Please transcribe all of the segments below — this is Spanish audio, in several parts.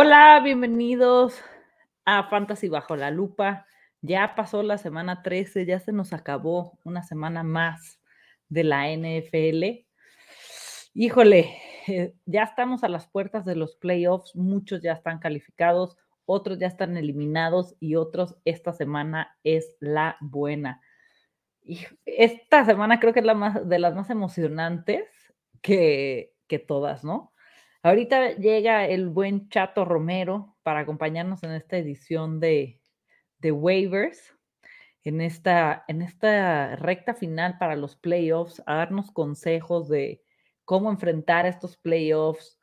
Hola, bienvenidos a Fantasy Bajo la Lupa. Ya pasó la semana 13, ya se nos acabó una semana más de la NFL. Híjole, eh, ya estamos a las puertas de los playoffs, muchos ya están calificados, otros ya están eliminados y otros esta semana es la buena. Y esta semana creo que es la más de las más emocionantes que, que todas, ¿no? Ahorita llega el buen Chato Romero para acompañarnos en esta edición de, de waivers, en esta, en esta recta final para los playoffs, a darnos consejos de cómo enfrentar estos playoffs,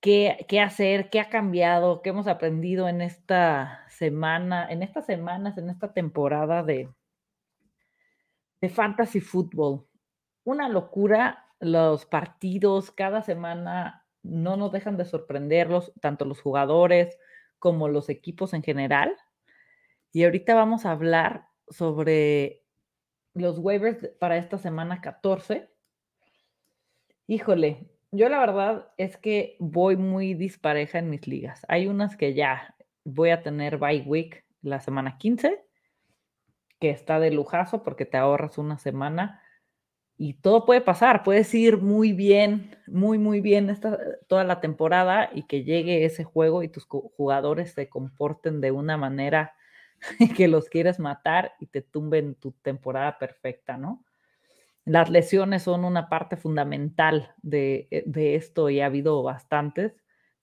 qué, qué hacer, qué ha cambiado, qué hemos aprendido en esta semana, en estas semanas, en esta temporada de, de fantasy football. Una locura los partidos, cada semana no nos dejan de sorprenderlos, tanto los jugadores como los equipos en general. Y ahorita vamos a hablar sobre los waivers para esta semana 14. Híjole, yo la verdad es que voy muy dispareja en mis ligas. Hay unas que ya voy a tener bye week la semana 15, que está de lujazo porque te ahorras una semana y todo puede pasar, puedes ir muy bien, muy, muy bien esta, toda la temporada y que llegue ese juego y tus jugadores se comporten de una manera que los quieres matar y te tumben tu temporada perfecta, ¿no? Las lesiones son una parte fundamental de, eh, de esto y ha habido bastantes.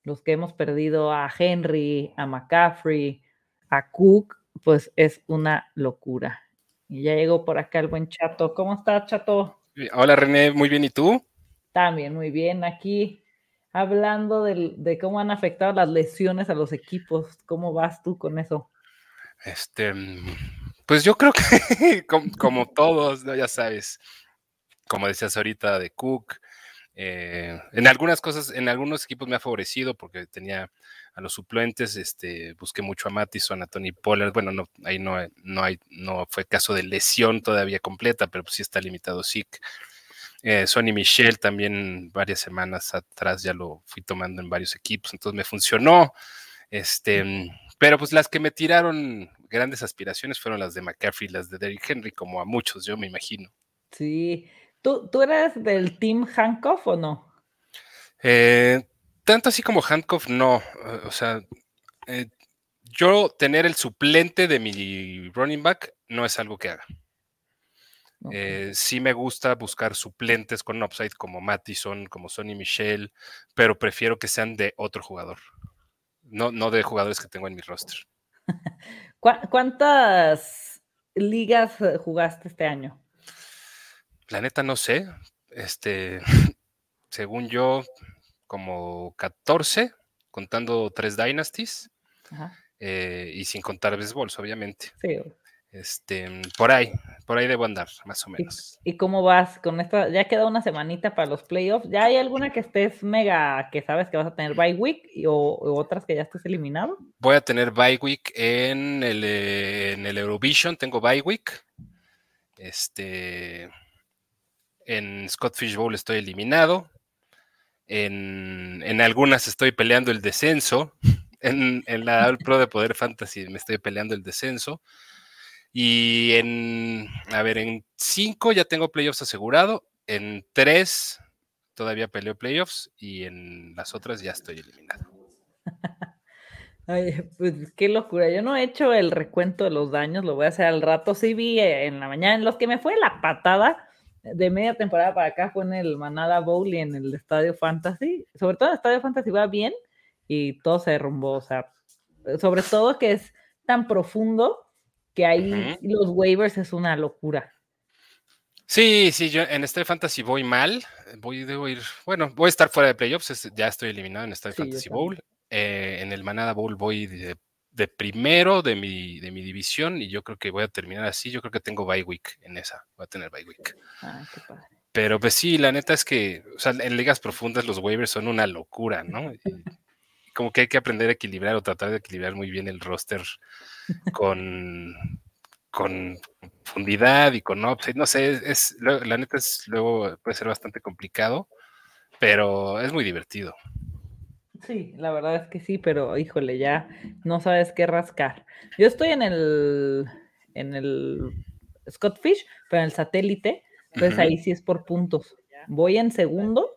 Los que hemos perdido a Henry, a McCaffrey, a Cook, pues es una locura. Y ya llegó por acá el buen Chato. ¿Cómo estás, Chato? Hola René, muy bien, ¿y tú? También muy bien, aquí hablando de, cómo han afectado las lesiones a los equipos, ¿cómo vas tú con eso? Este, pues yo creo que como, todos, ya sabes, como decías ahorita de Cook, eh, en algunas cosas, en algunos equipos me ha favorecido porque tenía a los suplentes, este, busqué mucho a Mattison, a Tony Pollard, bueno, no, ahí no, no, hay, no fue caso de lesión todavía completa, pero pues sí está limitado SIC. Eh, Sonny Michel también varias semanas atrás ya lo fui tomando en varios equipos, entonces me funcionó. Este, pero pues las que me tiraron grandes aspiraciones fueron las de McCaffrey, las de Derrick Henry, como a muchos, yo me imagino. Sí. ¿Tú, tú eres del team Hancock o no? Eh, tanto así como Handcuff, no. Eh, o sea, eh, yo tener el suplente de mi running back no es algo que haga. Eh, sí me gusta buscar suplentes con upside como Mattison, como Sonny Michel, pero prefiero que sean de otro jugador, no, no de jugadores que tengo en mi roster. ¿Cuántas ligas jugaste este año? La neta no sé. Este, según yo, como 14, contando tres Dynasties. Eh, y sin contar béisbol, obviamente. Sí. Este, por ahí, por ahí debo andar, más o menos. ¿Y, cómo vas con esta? Ya queda una semanita para los playoffs. ¿Ya hay alguna que estés mega, que sabes que vas a tener bye week o, otras que ya estés eliminado? Voy a tener bye week en el, en el Eurovision, tengo bye week. Este, en Scott Fish Bowl estoy eliminado. En, algunas estoy peleando el descenso. En, la All Pro de Poder Fantasy me estoy peleando el descenso. Y en, a ver, en cinco ya tengo playoffs asegurado. En tres todavía peleo playoffs. Y en las otras ya estoy eliminado. Ay, pues qué locura. Yo no he hecho el recuento de los daños, lo voy a hacer al rato. Sí vi eh, en la mañana, en los que me fue la patada de media temporada para acá fue en el Manada Bowl y en el Estadio Fantasy. Sobre todo el Estadio Fantasy va bien y todo se derrumbó. O sea, sobre todo que es tan profundo que ahí los waivers es una locura. Sí, sí, yo en Estadio Fantasy voy mal. Voy, debo ir, bueno, voy a estar fuera de playoffs, ya estoy eliminado en Estadio Fantasy Bowl. Eh, en el Manada Bowl voy de de primero de mi, de mi división y yo creo que voy a terminar así. Yo creo que tengo bye week en esa. Voy a tener bye week. Ah, Pero pues sí, la neta es que, o sea, en ligas profundas los waivers son una locura, ¿no? como que hay que aprender a equilibrar o tratar de equilibrar muy bien el roster con, con profundidad y con upside. No sé, es, la neta es luego puede ser bastante complicado, pero es muy divertido. Sí, la verdad es que sí, pero híjole, ya no sabes qué rascar. Yo estoy en el en el Scott Fish, pero en el satélite, entonces ahí sí es por puntos. Voy en segundo,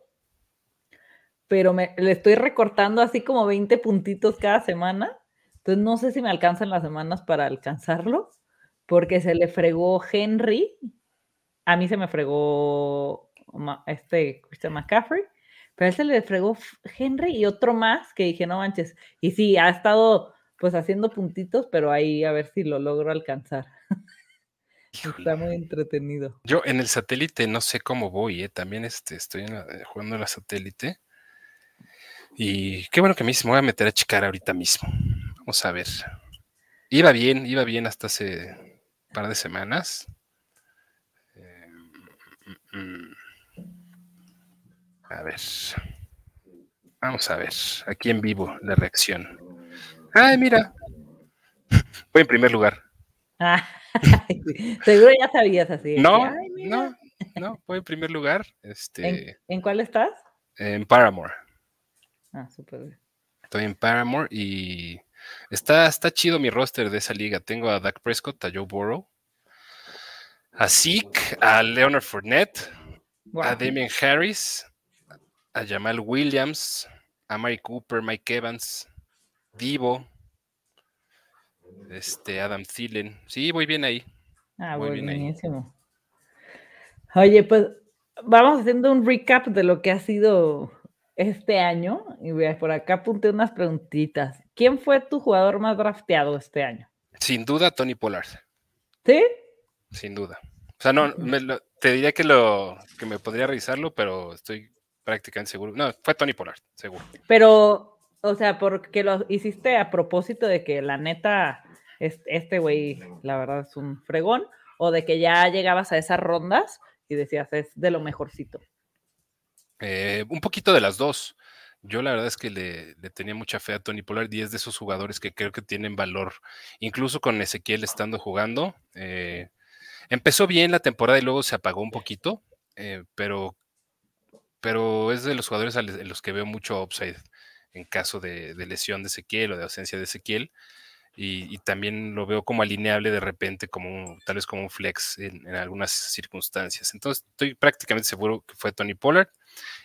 pero me, le estoy recortando así como 20 puntitos cada semana. Entonces no sé si me alcanzan las semanas para alcanzarlo, porque se le fregó Henry, a mí se me fregó este Christian McCaffrey, pero a él se le fregó Henry y otro más que dije, no manches. Y sí, ha estado pues haciendo puntitos, pero ahí a ver si lo logro alcanzar. Está muy entretenido. Yo en el satélite no sé cómo voy, ¿eh? también este, estoy eh, jugando en la satélite. Y qué bueno que me, me voy a meter a checar ahorita mismo. Vamos a ver. Iba bien, iba bien hasta hace un par de semanas. Eh, mm, mm, a ver. Vamos a ver. Aquí en vivo la reacción. Ay, mira. Voy en primer lugar. Ah. Seguro ya sabías así. No, no, no, voy en primer lugar. Este, ¿En, cuál estás? En Paramore. Ah, súper bien. Estoy en Paramore y está, está chido mi roster de esa liga. Tengo a Dak Prescott, a Joe Burrow, a Zeke, a Leonard Fournette, a Damien Harris, a Jamal Williams, a Mary Cooper, Mike Evans, Divo, este, Adam Thielen. Sí, voy bien ahí. Ah, voy buenísimo. Oye, pues vamos haciendo un recap de lo que ha sido este año. Y por acá apunté unas preguntitas. ¿Quién fue tu jugador más drafteado este año? Sin duda, Tony Pollard. ¿Sí? Sin duda. O sea, no, te diría que lo que me podría revisarlo, pero estoy prácticamente seguro. No, fue Tony Pollard, seguro. Pero, o sea, porque lo hiciste a propósito de que la neta este güey, la verdad, es un fregón, o de que ya llegabas a esas rondas y decías, es de lo mejorcito? Eh, un poquito de las dos. Yo la verdad es que le, tenía mucha fe a Tony Pollard y es de esos jugadores que creo que tienen valor, incluso con Ezequiel estando jugando. Eh, empezó bien la temporada y luego se apagó un poquito, eh, pero, pero es de los jugadores en los que veo mucho upside en caso de, de lesión de Ezequiel o de ausencia de Ezequiel y, también lo veo como alineable de repente, como tal vez como un flex en, algunas circunstancias. Entonces estoy prácticamente seguro que fue Tony Pollard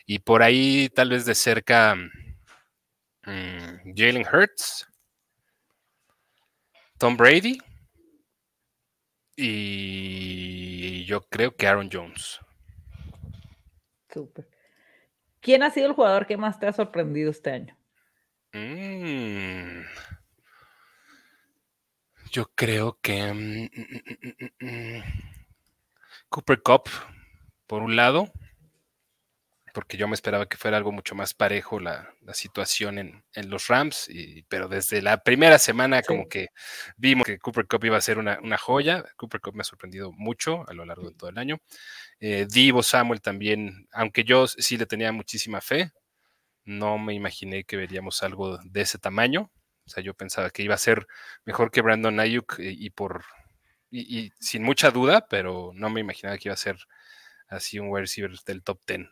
y por ahí tal vez de cerca mm, Jalen Hurts, Tom Brady y yo creo que Aaron Jones. Súper. ¿Quién ha sido el jugador que más te ha sorprendido este año? Mm. Yo creo que mm, mm, Cooper Cup, por un lado, porque yo me esperaba que fuera algo mucho más parejo la, situación en, los Rams, y, pero desde la primera semana como que vimos que Cooper Cup iba a ser una, joya. Cooper Cup me ha sorprendido mucho a lo largo de todo el año. Eh, Divo Samuel también, aunque yo sí le tenía muchísima fe, no me imaginé que veríamos algo de ese tamaño. O sea, yo pensaba que iba a ser mejor que Brandon Ayuk eh, y, por y, sin mucha duda, pero no me imaginaba que iba a ser así un wide receiver del top 10.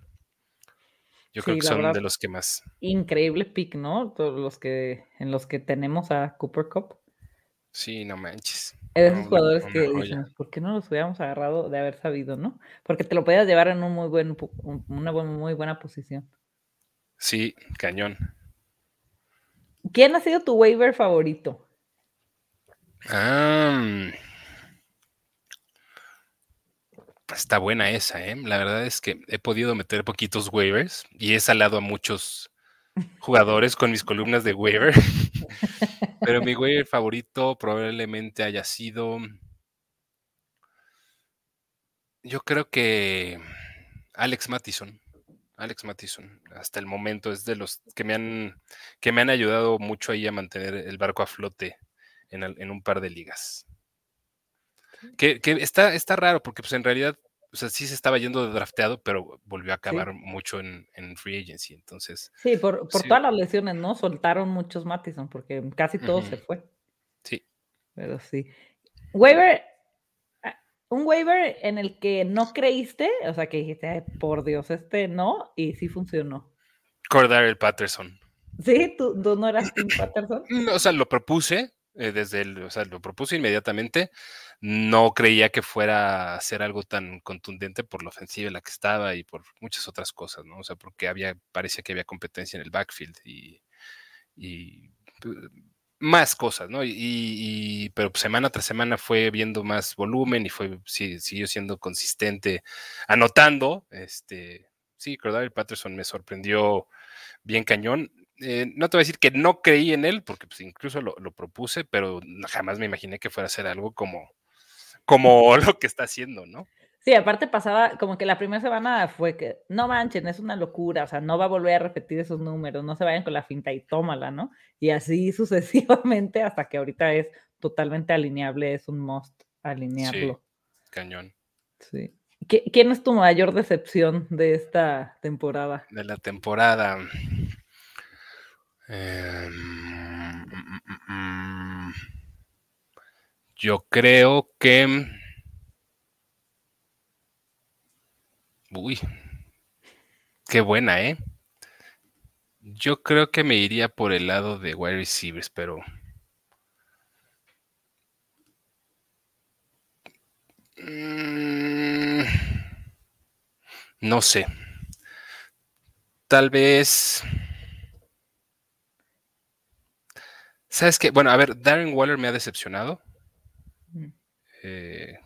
Yo creo que son de los que más. Increíble pick, ¿no? Todos los que en los que tenemos a Cooper Cup. Sí, no manches. Es esos jugadores que dicen, ¿por qué no los hubiéramos agarrado de haber sabido, no? Porque te lo podías llevar en un muy buen, una muy buena posición. Sí, cañón. ¿Quién ha sido tu waiver favorito? Está buena esa, ¿eh? La verdad es que he podido meter poquitos waivers y he salado a muchos jugadores con mis columnas de waiver. Pero mi waiver favorito probablemente haya sido. Yo creo que Alex Mattison. Alex Mattison, hasta el momento es de los que me han, que me han ayudado mucho ahí a mantener el barco a flote en, un par de ligas. Que, está, está raro porque pues en realidad o sea, sí se estaba yendo de drafteado, pero volvió a acabar mucho en, free agency. Entonces. Sí, por, todas las lesiones, ¿no? Soltaron muchos Mattison porque casi todo se fue. Sí. Pero sí. Waiver, un waiver en el que no creíste, o sea, que dijiste, por Dios, este no, y sí funcionó. el Patterson. ¿Sí? ¿Tú, no eras Tim Patterson? o sea, lo propuse eh, desde el, o sea, lo propuse inmediatamente. No creía que fuera a ser algo tan contundente por la ofensiva en la que estaba y por muchas otras cosas, ¿no? O sea, porque había, parecía que había competencia en el backfield y, y más cosas, ¿no? Y, pero semana tras semana fue viendo más volumen y fue, sí, siguió siendo consistente, anotando, este, sí, Cordell Patterson me sorprendió bien cañón. Eh, no te voy a decir que no creí en él, porque pues, incluso lo, propuse, pero jamás me imaginé que fuera a ser algo como, como lo que está haciendo, ¿no? Sí, aparte pasaba como que la primera semana fue que no manchen, es una locura, o sea, no va a volver a repetir esos números, no se vayan con la finta y tómala, ¿no? Y así sucesivamente hasta que ahorita es totalmente alineable, es un must alinearlo. Sí, cañón. Sí. ¿Quién es tu mayor decepción de esta temporada? De la temporada. Em, mm, mm, mm, yo creo que Uy, qué buena, ¿eh? Yo creo que me iría por el lado de wide receivers, pero. No sé. Tal vez. ¿Sabes qué? Bueno, a ver, Darren Waller me ha decepcionado. Mm. Eh,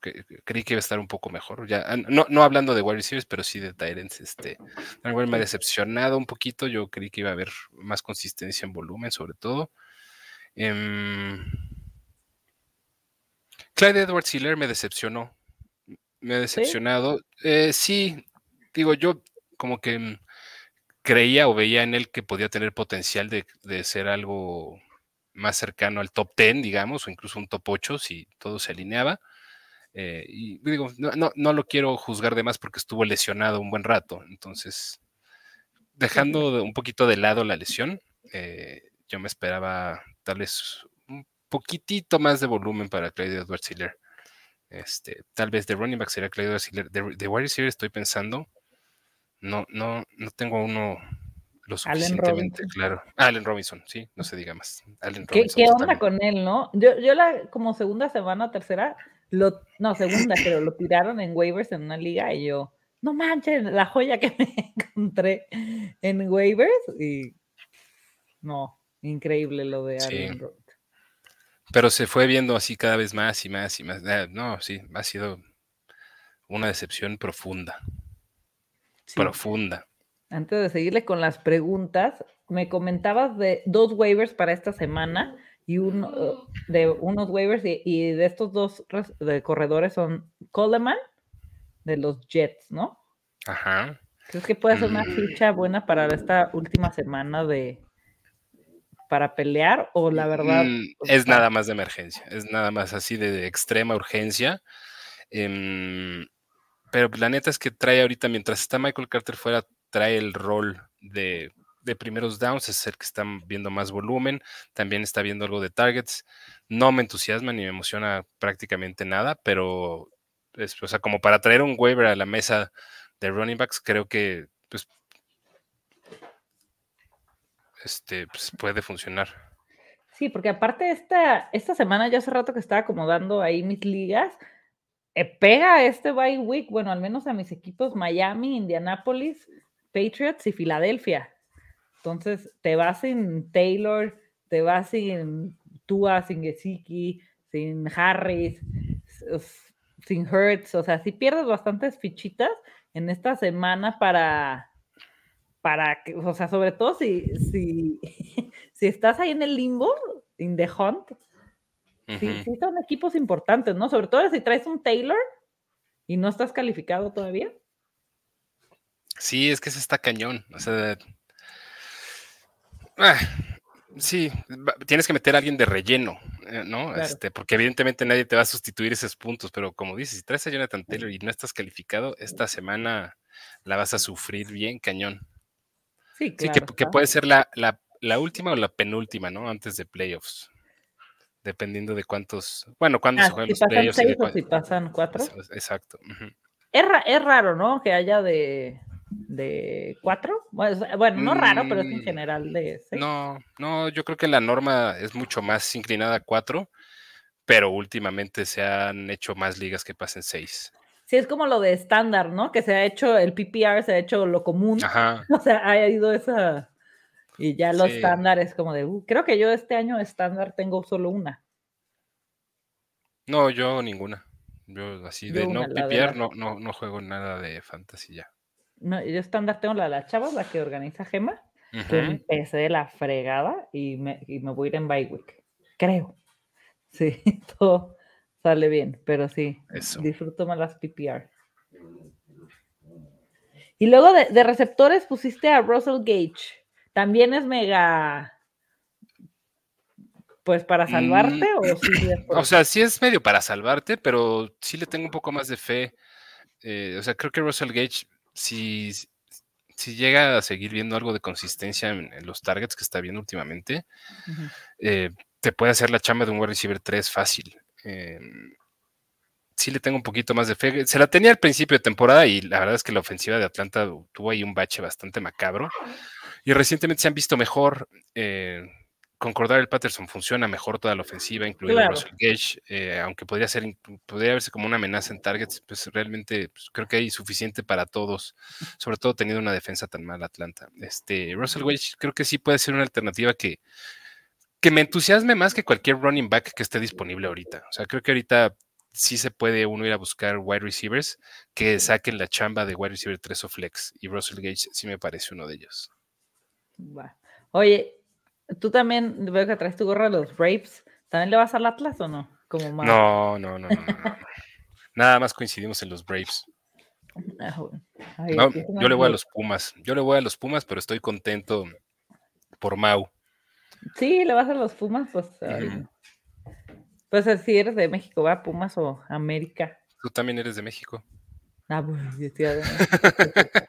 creí que iba a estar un poco mejor. Ya, ah, no, no hablando de wide receivers, pero sí de Tyrants. Este, me ha decepcionado un poquito. Yo creí que iba a haber más consistencia en volumen, sobre todo. Em, Clyde Edwards Hiller me decepcionó. Me ha decepcionado. Eh, ¿Sí? digo, yo como que creía o veía en él que podía tener potencial de, de ser algo más cercano al top 10, digamos, o incluso un top 8 si todo se alineaba. Eh, y digo, no, no, lo quiero juzgar de más porque estuvo lesionado un buen rato. Entonces, dejando un poquito de lado la lesión, eh, yo me esperaba tal vez un poquitito más de volumen para Claudio Edwards Hiller. Este, tal vez de running back sería Claudio Edwards Hiller. De, de wide estoy pensando, no, no, no tengo uno lo suficientemente claro. Allen Robinson, sí, no se diga más. ¿Qué, ¿qué onda con él, no? Yo, yo la como segunda semana, tercera, lo, no, segunda, pero lo tiraron en waivers en una liga y yo, no manches, la joya que me encontré en waivers y no, increíble lo de Aaron Pero se fue viendo así cada vez más y más y más. Ah, no, sí, ha sido una decepción profunda. Profunda. Antes de seguirle con las preguntas, me comentabas de dos waivers para esta semana y uno uh, de unos waivers y, de estos dos de corredores son Coleman de los Jets, ¿no? Ajá. ¿Crees que puede ser una mm. ficha buena para esta última semana de para pelear o la verdad? Mm, pues, es nada más de emergencia, es nada más así de, extrema urgencia. Em, pero la neta es que trae ahorita, mientras está Michael Carter fuera, trae el rol de de primeros downs, es el que están viendo más volumen, también está viendo algo de targets. No me entusiasma ni me emociona prácticamente nada, pero es, o sea, como para traer un waiver a la mesa de running backs, creo que pues, este, pues, puede funcionar. Sí, porque aparte esta, esta semana, ya hace rato que estaba acomodando ahí mis ligas, eh, pega este bye week, bueno, al menos a mis equipos Miami, Indianapolis, Patriots y Filadelfia. Entonces, te vas sin Taylor, te vas sin Tua, sin Gesicki, sin Harris, sin Hertz, o sea, si pierdes bastantes fichitas en esta semana para, para que, o sea, sobre todo si, si, si estás ahí en el limbo, in the hunt, sí, sí son equipos importantes, ¿no? Sobre todo si traes un Taylor y no estás calificado todavía. Sí, es que se está cañón. O sea, Ah, sí, tienes que meter a alguien de relleno, eh, ¿no? Este, porque evidentemente nadie te va a sustituir esos puntos, pero como dices, si traes a Jonathan Taylor y no estás calificado, esta semana la vas a sufrir bien cañón. Sí, claro, sí que, puede ser la, última o la penúltima, ¿no? Antes de playoffs. Dependiendo de cuántos. Bueno, cuándo se ah, juegan los playoffs. si pasan cuatro. Exacto. es, raro, ¿no? Que haya de de cuatro. Bueno, no raro, pero es en Mm, general de seis. No, no, yo creo que la norma es mucho más inclinada a cuatro, pero últimamente se han hecho más ligas que pasen seis. Sí, es como lo de estándar, ¿no? Que se ha hecho, el PPR se ha hecho lo común. Ajá. O sea, ha ido esa. Y ya los Sí. estándares como de, uh, creo que yo este año estándar tengo solo una. No, yo ninguna. Yo así Yo de no una, PPR, no, no, no juego nada de fantasy ya. No, yo estándar tengo la de las chavas, la que organiza Gema, que empecé de la fregada y me, y me voy a ir en bye week. Creo. Sí, todo sale bien, pero sí, Eso. disfruto más las PPR. Y luego de, de receptores pusiste a Russell Gage. También es mega. Pues para salvarte o sí Mm, O sea, sí es medio para salvarte, pero sí le tengo un poco más de fe. Eh, o sea, creo que Russell Gage, si, si llega a seguir viendo algo de consistencia en, en los targets que está viendo últimamente, eh, te puede hacer la chamba de un wide receiver 3 fácil. Eh, sí le tengo un poquito más de fe. Se la tenía al principio de temporada y la verdad es que la ofensiva de Atlanta tuvo ahí un bache bastante macabro. Y recientemente se han visto mejor. Eh, con Cordell Patterson funciona mejor toda la ofensiva, incluido Claro. Russell Gage, eh, aunque podría ser, podría verse como una amenaza en targets, pues realmente pues, creo que hay suficiente para todos, sobre todo teniendo una defensa tan mala Atlanta. Este, Russell Gage creo que sí puede ser una alternativa que, que me entusiasme más que cualquier running back que esté disponible ahorita. O sea, creo que ahorita sí se puede uno ir a buscar wide receivers que saquen la chamba de wide receiver 3 o flex, y Russell Gage sí me parece uno de ellos. Oye, tú también veo que traes tu gorra de los Braves. ¿También le vas al Atlas o no? Como más. No, no, no, no. Nada más coincidimos en los Braves. Ah. Ay, No, yo le voy a los Pumas. Yo le voy a los Pumas, pero estoy contento por Mau. Sí, le vas a los Pumas, pues. Pues eh, si eres de México, va Pumas o América. Tú también eres de México. Ah, pues, yo Ciudad de México.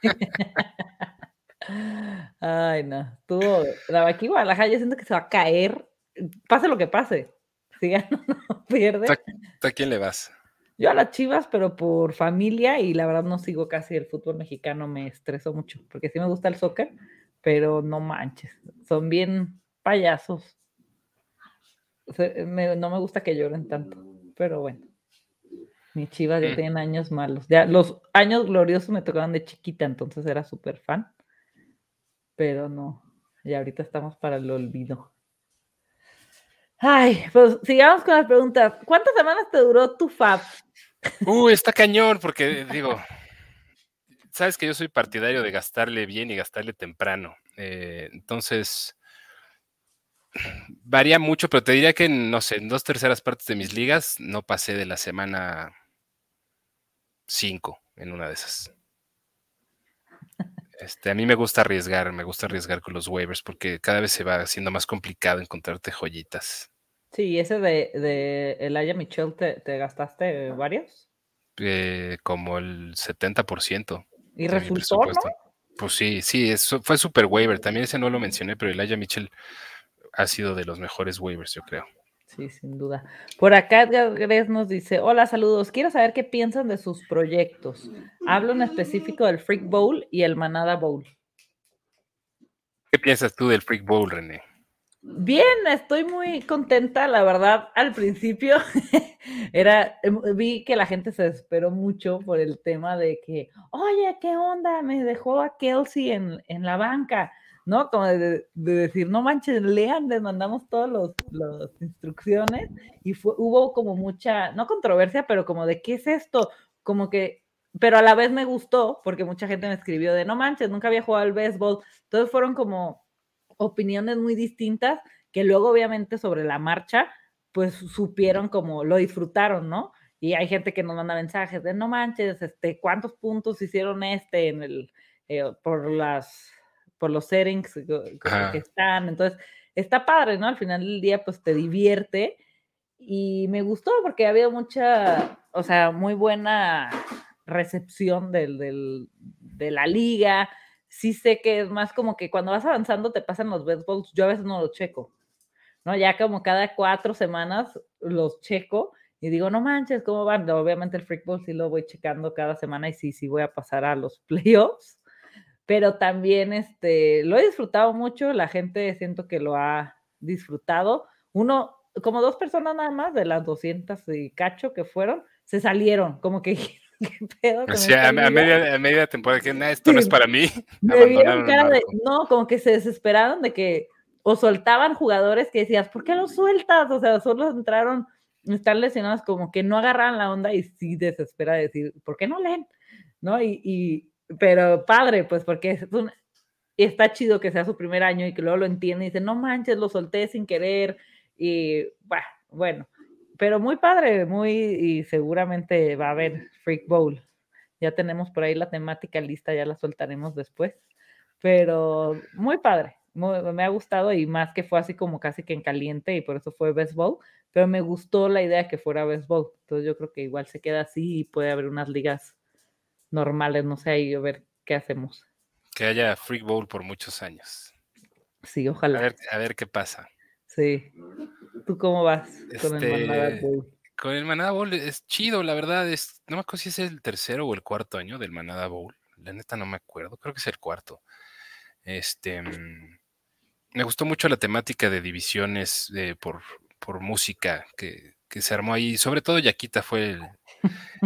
Ay, no. Tú, la aquí Guadalajara, yo siento que se va a caer. Pase lo que pase. Si gana no pierde. ¿Tú a- ¿A quién le vas? Yo a las Chivas, pero por familia y la verdad no sigo casi el fútbol mexicano, me estreso mucho, porque sí me gusta el soccer, pero no manches, son bien payasos. Se- me- no me gusta que lloren tanto, pero bueno. Mis Chivas ya Mm. tienen años malos. Ya los años gloriosos me tocaban de chiquita, entonces era súper fan. Pero no, y ahorita estamos para el olvido. Ay, pues sigamos con las preguntas. ¿Cuántas semanas te duró tu FAB? Uy, está cañón, porque digo, sabes que yo soy partidario de gastarle bien y gastarle temprano. Eh, entonces, varía mucho, pero te diría que, no sé, en dos terceras partes de mis ligas no pasé de la semana 5 en una de esas. Este, a mí me gusta arriesgar, me gusta arriesgar con los waivers porque cada vez se va haciendo más complicado encontrarte joyitas. Sí, ese de, de Elijah Mitchell, ¿te, te gastaste varios? Eh, como el 70%. ¿Y resultó, no? Pues sí, sí, eso fue super waiver. También ese no lo mencioné, pero Elijah Mitchell ha sido de los mejores waivers, yo creo. Sí, sin duda. Por acá Edgar Gres nos dice, hola, saludos, quiero saber qué piensan de sus proyectos. Hablo en específico del Freak Bowl y el Manada Bowl. ¿Qué piensas tú del Freak Bowl, René? Bien, estoy muy contenta, la verdad, al principio era, em, vi que la gente se desesperó mucho por el tema de que, oye, ¿qué onda? Me dejó a Kelsey en, en la banca, ¿no? Como de, de decir, no manches, lean, les mandamos todas las instrucciones y fue, hubo como mucha, no controversia, pero como de, ¿qué es esto? Como que, pero a la vez me gustó porque mucha gente me escribió de, no manches, nunca había jugado al béisbol, entonces fueron como opiniones muy distintas que luego obviamente sobre la marcha pues supieron como lo disfrutaron, ¿no? Y hay gente que nos manda mensajes de no manches, este, ¿cuántos puntos hicieron este en el eh, por las por los settings que, que, están? Entonces, está padre, ¿no? Al final del día pues te divierte y me gustó porque había mucha, o sea, muy buena recepción del, del, de la liga, sí sé que es más como que cuando vas avanzando te pasan los best balls, yo a veces no los checo, ¿no? Ya como cada cuatro semanas los checo y digo, no manches, ¿cómo van? Obviamente el Freak Ball sí lo voy checando cada semana y sí, sí voy a pasar a los playoffs, pero también este, lo he disfrutado mucho, la gente siento que lo ha disfrutado. Uno, como dos personas nada más de las 200 y cacho que fueron, se salieron, como que ¿Qué pedo a, media, a, media, temporada, que esto no es para mí. no, como que se desesperaron de que o soltaban jugadores que decías, ¿por qué los sueltas? O sea, solo entraron, están lesionados, como que no agarraban la onda y sí desespera decir, ¿por qué no leen? ¿No? Y, y pero padre, pues porque es un, está chido que sea su primer año y que luego lo entiende y dice, no manches, lo solté sin querer y bah, bueno, pero muy padre, muy y seguramente va a haber Freak Bowl. Ya tenemos por ahí la temática lista, ya la soltaremos después, pero muy padre, me ha gustado y más que fue así como casi que en caliente y por eso fue Best Bowl, pero me gustó la idea que fuera Best Bowl, entonces yo creo que igual se queda así y puede haber unas ligas normales, no sé, ahí a ver qué hacemos. Que haya Freak Bowl por muchos años. Sí, ojalá. A ver, qué pasa. Sí. ¿Tú cómo vas con el este, Manada Bowl? Con el Manada Bowl es chido, la verdad. Es, no me acuerdo si es el tercero o el cuarto año del Manada Bowl. La neta no me acuerdo, creo que es el cuarto. Este, mm, me gustó mucho la temática de divisiones por, por música que, que se armó ahí. Sobre todo Yaquita fue el, eh,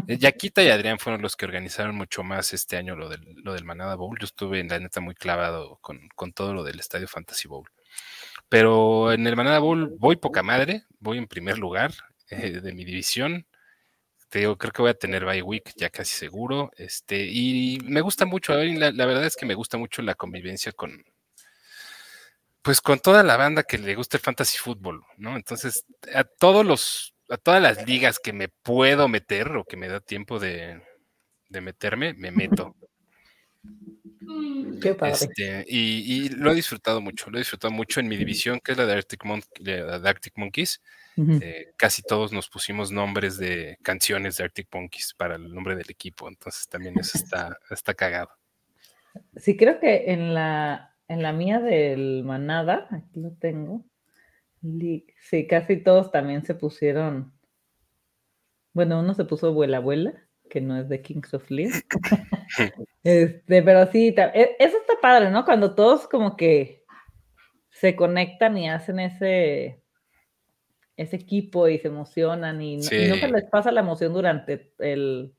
Yaquita y Adrián fueron los que organizaron mucho más este año lo del, lo del Manada Bowl. Yo estuve en la neta muy clavado con, todo lo del Estadio Fantasy Bowl. Pero en el Manada Bowl voy poca madre, voy en primer lugar eh, de mi división. Te creo que voy a tener bye week ya casi seguro. Este, y me gusta mucho, la, la verdad es que me gusta mucho la convivencia con, pues con toda la banda que le gusta el fantasy fútbol, ¿no? Entonces, a todos los a todas las ligas que me puedo meter o que me da tiempo de, meterme, me meto. Qué padre. Este, y, lo he disfrutado mucho, lo he disfrutado mucho en mi división, que es la de Arctic, Monkeys. Eh, casi todos nos pusimos nombres de canciones de Arctic Monkeys para el nombre del equipo, entonces también eso está, está cagado. Sí, creo que en la, en la mía del Manada, aquí lo tengo, Sí, casi todos también se pusieron. Bueno, uno se puso Abuela Abuela, que no es de Kings of Lear. este, pero sí, e, eso está padre, ¿no? Cuando todos como que se conectan y hacen ese, ese equipo y se emocionan y, no, y no se les pasa la emoción durante el,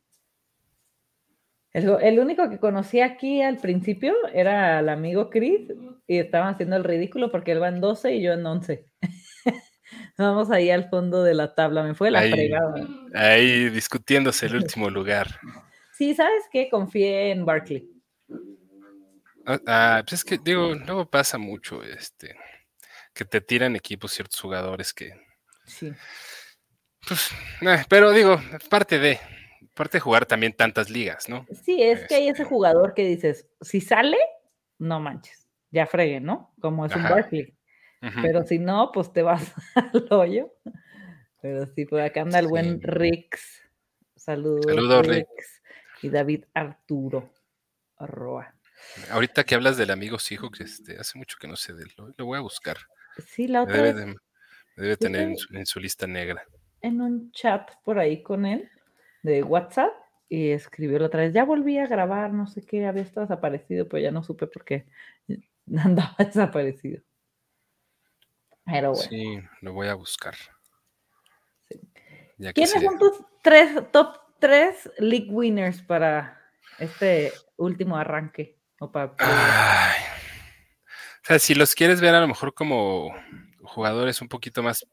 el, único que conocí aquí al principio era el amigo Chris y estaban haciendo el ridículo porque él va en 12 y yo en 11. Vamos ahí al fondo de la tabla, me fue la fregada. Ahí discutiéndose el último lugar. Sí, ¿sabes qué? Confié en Barkley. Ah, ah, pues es que digo, luego pasa mucho este que te tiran equipos ciertos jugadores que. Sí. Pues, eh, pero digo, parte de, Aparte de jugar también tantas ligas, ¿no? Sí, es que hay ese este jugador que dices, si sale, no manches, ya fregue, ¿no? Como es un Barkley. Pero si no, pues te vas al hoyo. Pero sí, por acá anda el buen Rix. Saludos. Saludos, Rix. Y David Arturo Arroa. Ahorita que hablas del amigo que este, hace mucho que no sé de él, lo, voy a buscar. Sí, la otra debe, debe tener en su lista negra. En un chat por ahí con él de WhatsApp y escribió la otra vez, ya volví a grabar, no sé qué, había estado desaparecido, pero ya no supe por qué andaba desaparecido. Pero bueno. Sí, lo voy a buscar. ¿Quiénes son tus tres, top tres league winners para este último arranque? O, para... o sea, si los quieres ver a lo mejor como jugadores un poquito más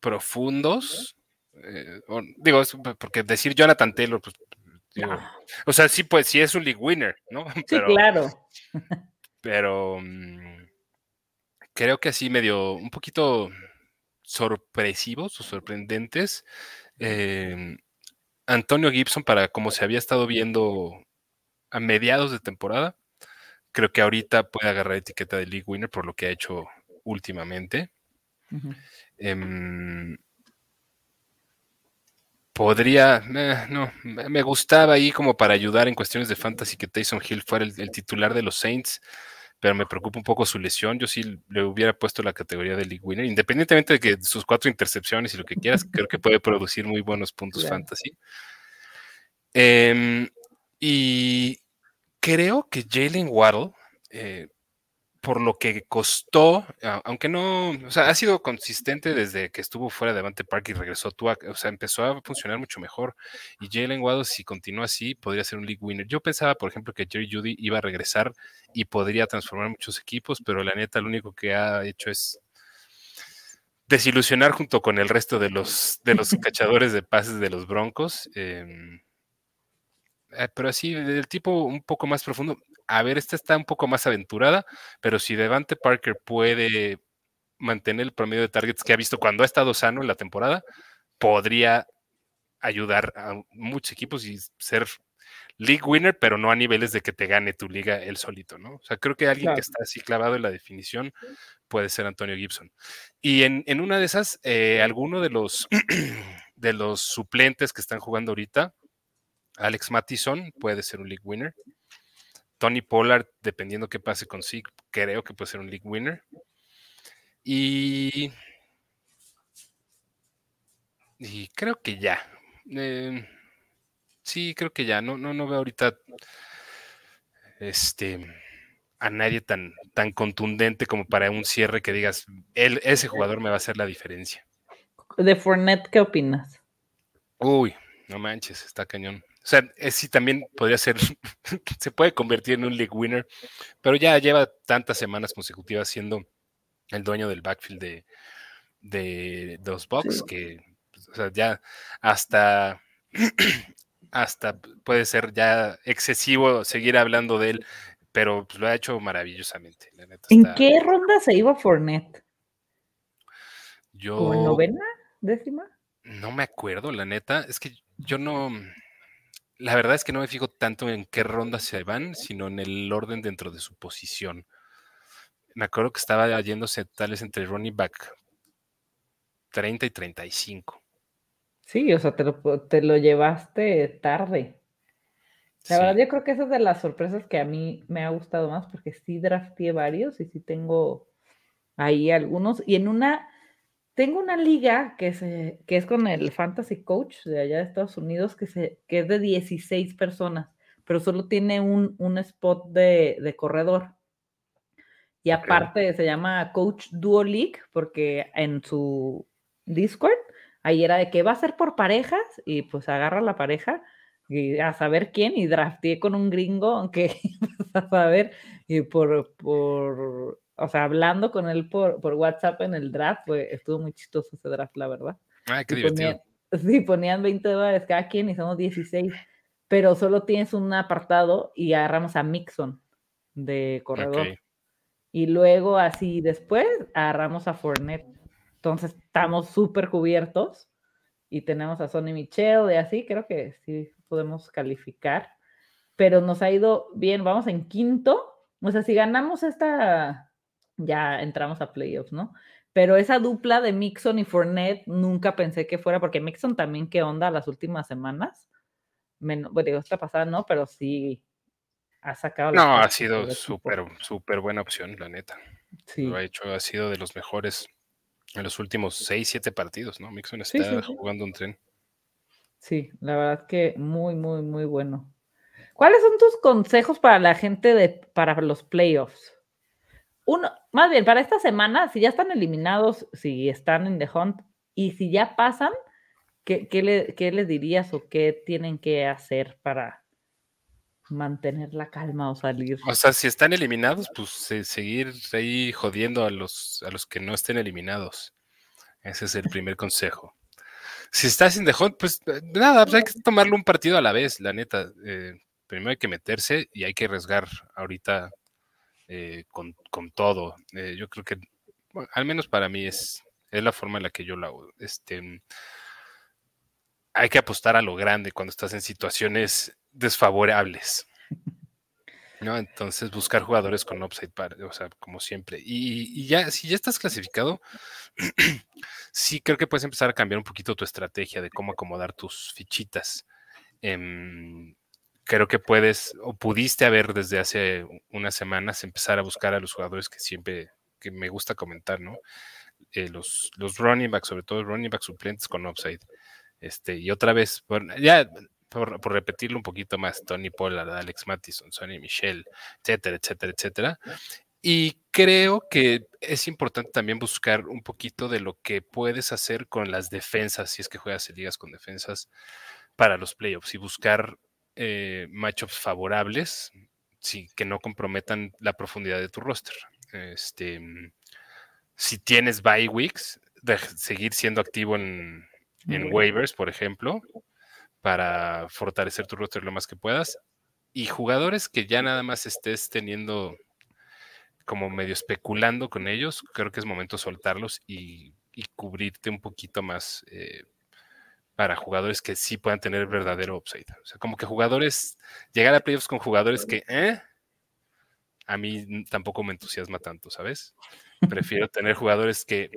profundos, eh, digo, porque decir Jonathan Taylor, pues, o sea, sí, pues sí es un league winner, ¿no? sí, claro. Pero mm, creo que así medio, un poquito sorpresivos o sorprendentes. Em, Antonio Gibson, para como se había estado viendo a mediados de temporada, creo que ahorita puede agarrar etiqueta de league winner por lo que ha hecho últimamente podría, eh, no, me gustaba ahí como para ayudar en cuestiones de fantasy que Tyson Hill fuera el, titular de los Saints, pero me preocupa un poco su lesión. Yo sí le hubiera puesto la categoría de League Winner, independientemente de que sus cuatro intercepciones y lo que quieras, creo que puede producir muy buenos puntos fantasy. Em, y creo que Jalen Waddle, eh, por lo que costó, aunque no, o sea, ha sido consistente desde que estuvo fuera de Devante Park y regresó tú, o sea, empezó a funcionar mucho mejor. Y Jalen Waddle, si continúa así, podría ser un league winner. Yo pensaba, por ejemplo, que Jerry Judy iba a regresar y podría transformar muchos equipos, pero la neta, lo único que ha hecho es desilusionar junto con el resto de los, de los cachadores de pases de los Broncos. Em, eh, pero así, del tipo un poco más profundo. A ver, esta está un poco más aventurada, pero si Devante Parker puede mantener el promedio de targets que ha visto cuando ha estado sano en la temporada, podría ayudar a muchos equipos y ser league winner, pero no a niveles de que te gane tu liga él solito, ¿no? O sea, creo que alguien que está así clavado en la definición puede ser Antonio Gibson. Y en, una de esas, eh, alguno de los, de los suplentes que están jugando ahorita, Alex Mattison puede ser un league winner. Tony Pollard, dependiendo qué pase con sí, creo que puede ser un league winner. Y, y creo que ya. Eh, sí, creo que ya. No, no, no veo ahorita este, a nadie tan, tan contundente como para un cierre que digas, él, ese jugador me va a hacer la diferencia. De Fournette, ¿qué opinas? Uy, no manches, está cañón. O sea, sí también podría ser, se puede convertir en un league winner, pero ya lleva tantas semanas consecutivas siendo el dueño del backfield de, de, los Bucks que pues, o sea, ya hasta, hasta puede ser ya excesivo seguir hablando de él, pero pues, lo ha hecho maravillosamente. ¿En qué ronda se iba Fournette? Yo. en novena? ¿Décima? No me acuerdo, la neta. Es que yo no la verdad es que no me fijo tanto en qué ronda se van, sino en el orden dentro de su posición. Me acuerdo que estaba yéndose tales entre running back 30 y 35. Sí, o sea, te lo, te lo llevaste tarde. La verdad, yo creo que esa es de las sorpresas que a mí me ha gustado más, porque sí drafté varios y sí tengo ahí algunos. Y en una, tengo una liga que, se, que es con el Fantasy Coach de allá de Estados Unidos, que, se, que es de 16 personas, pero solo tiene un, un spot de, de, corredor. Y aparte se llama Coach Duo League, porque en su Discord, ahí era de que va a ser por parejas, y pues agarra la pareja y a saber quién, y drafté con un gringo, aunque a saber, y por, por o sea, hablando con él por, por WhatsApp en el draft, pues estuvo muy chistoso ese draft, la verdad. Ay, qué divertido. sí, ponían 20 dólares cada quien y somos 16, pero solo tienes un apartado y agarramos a Mixon de corredor. Y luego así después agarramos a Fournette. Entonces estamos súper cubiertos y tenemos a Sonny Michel y así, creo que sí podemos calificar. Pero nos ha ido bien, vamos en quinto. O sea, si ganamos esta, ya entramos a playoffs, ¿no? Pero esa dupla de Mixon y Fournette nunca pensé que fuera, porque Mixon también, ¿qué onda las últimas semanas? bueno, digo, esta pasada no, pero sí ha sacado. No, ha sido súper, súper buena opción, la neta. Sí. Lo ha hecho, ha sido de los mejores en los últimos seis, siete partidos, ¿no? Mixon está jugando un tren. Sí, la verdad que muy, muy, muy bueno. ¿Cuáles son tus consejos para la gente de, para los playoffs? uno, más bien, para esta semana, si ya están eliminados, si están en The Hunt y si ya pasan, ¿qué, qué, les dirías o qué tienen que hacer para mantener la calma o salir? O sea, si están eliminados, pues seguir ahí jodiendo a los, a los que no estén eliminados. Ese es el primer consejo. Si estás en The Hunt, pues eh, nada, pues hay que tomarlo un partido a la vez, la neta. Eh, primero hay que meterse y hay que arriesgar ahorita eh, con, todo. Eh, yo creo que, al menos para mí, es, es la forma en la que yo hago. Este, hay que apostar a lo grande cuando estás en situaciones desfavorables. ¿no? Entonces, buscar jugadores con upside, para, o sea, como siempre. Y, ya, si ya estás clasificado, sí creo que puedes empezar a cambiar un poquito tu estrategia de cómo acomodar tus fichitas. Em, creo que puedes o pudiste haber desde hace unas semanas empezar a buscar a los jugadores que siempre, que me gusta comentar, ¿no? Eh, los, los running backs, sobre todo running backs suplentes con upside. Este, y otra vez, ya por, repetirlo un poquito más, Tony Pollard, Alex Mattison, Sonny Michel, etcétera, etcétera, etcétera. Y creo que es importante también buscar un poquito de lo que puedes hacer con las defensas, si es que juegas en ligas con defensas para los playoffs y buscar eh, matchups favorables, sí, que no comprometan la profundidad de tu roster. Este, si tienes bye weeks, de seguir siendo activo en, en waivers, por ejemplo, para fortalecer tu roster lo más que puedas. Y jugadores que ya nada más estés teniendo como medio especulando con ellos, creo que es momento de soltarlos y, cubrirte un poquito más eh, para jugadores que sí puedan tener verdadero upside. O sea, como que jugadores, llegar a playoffs con jugadores que, eh, a mí tampoco me entusiasma tanto, ¿sabes? Prefiero tener jugadores que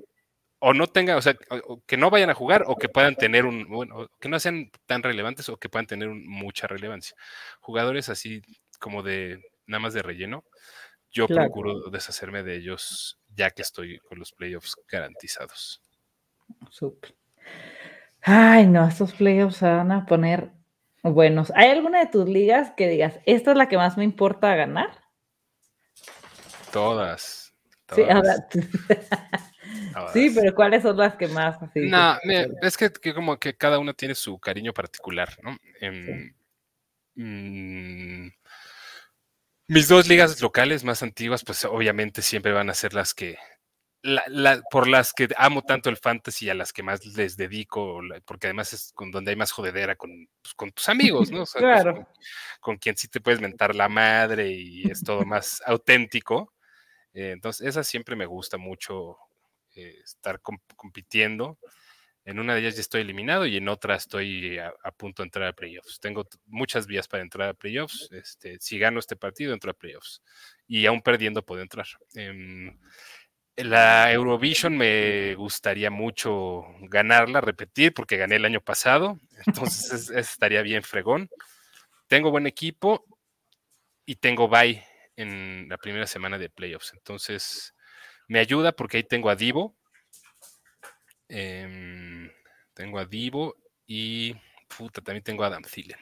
o no tengan, o sea, que no vayan a jugar o que puedan tener un, bueno, que no sean tan relevantes o que puedan tener mucha relevancia. Jugadores así como de, nada más de relleno, yo procuro deshacerme de ellos ya que estoy con los playoffs garantizados. Súper. Ay, no, estos playoffs se van a poner buenos. ¿Hay alguna de tus ligas que digas, esta es la que más me importa ganar? Todas. Sí, sí, pero ¿cuáles son las que más? no, es que, como que cada una tiene su cariño particular, ¿no? Em, mm, mis dos ligas locales más antiguas, pues obviamente siempre van a ser las que, por las que amo tanto el fantasy, a las que más les dedico, porque además es con donde hay más jodedera con, pues, con tus amigos, ¿no? claro. con, quien sí te puedes mentar la madre y es todo más auténtico. Eh, entonces, esa siempre me gusta mucho eh, estar compitiendo. En una de ellas ya estoy eliminado y en otra estoy a, punto de entrar a playoffs. Tengo muchas vías para entrar a playoffs. Este, si gano este partido, entro a playoffs. Y aún perdiendo, puedo entrar. Em, la Eurovision me gustaría mucho ganarla, repetir, porque gané el año pasado. Entonces estaría bien fregón. Tengo buen equipo y tengo bye en la primera semana de playoffs. Entonces me ayuda porque ahí tengo a Divo, Em, tengo a Divo y puta, también tengo a Adam Thielen.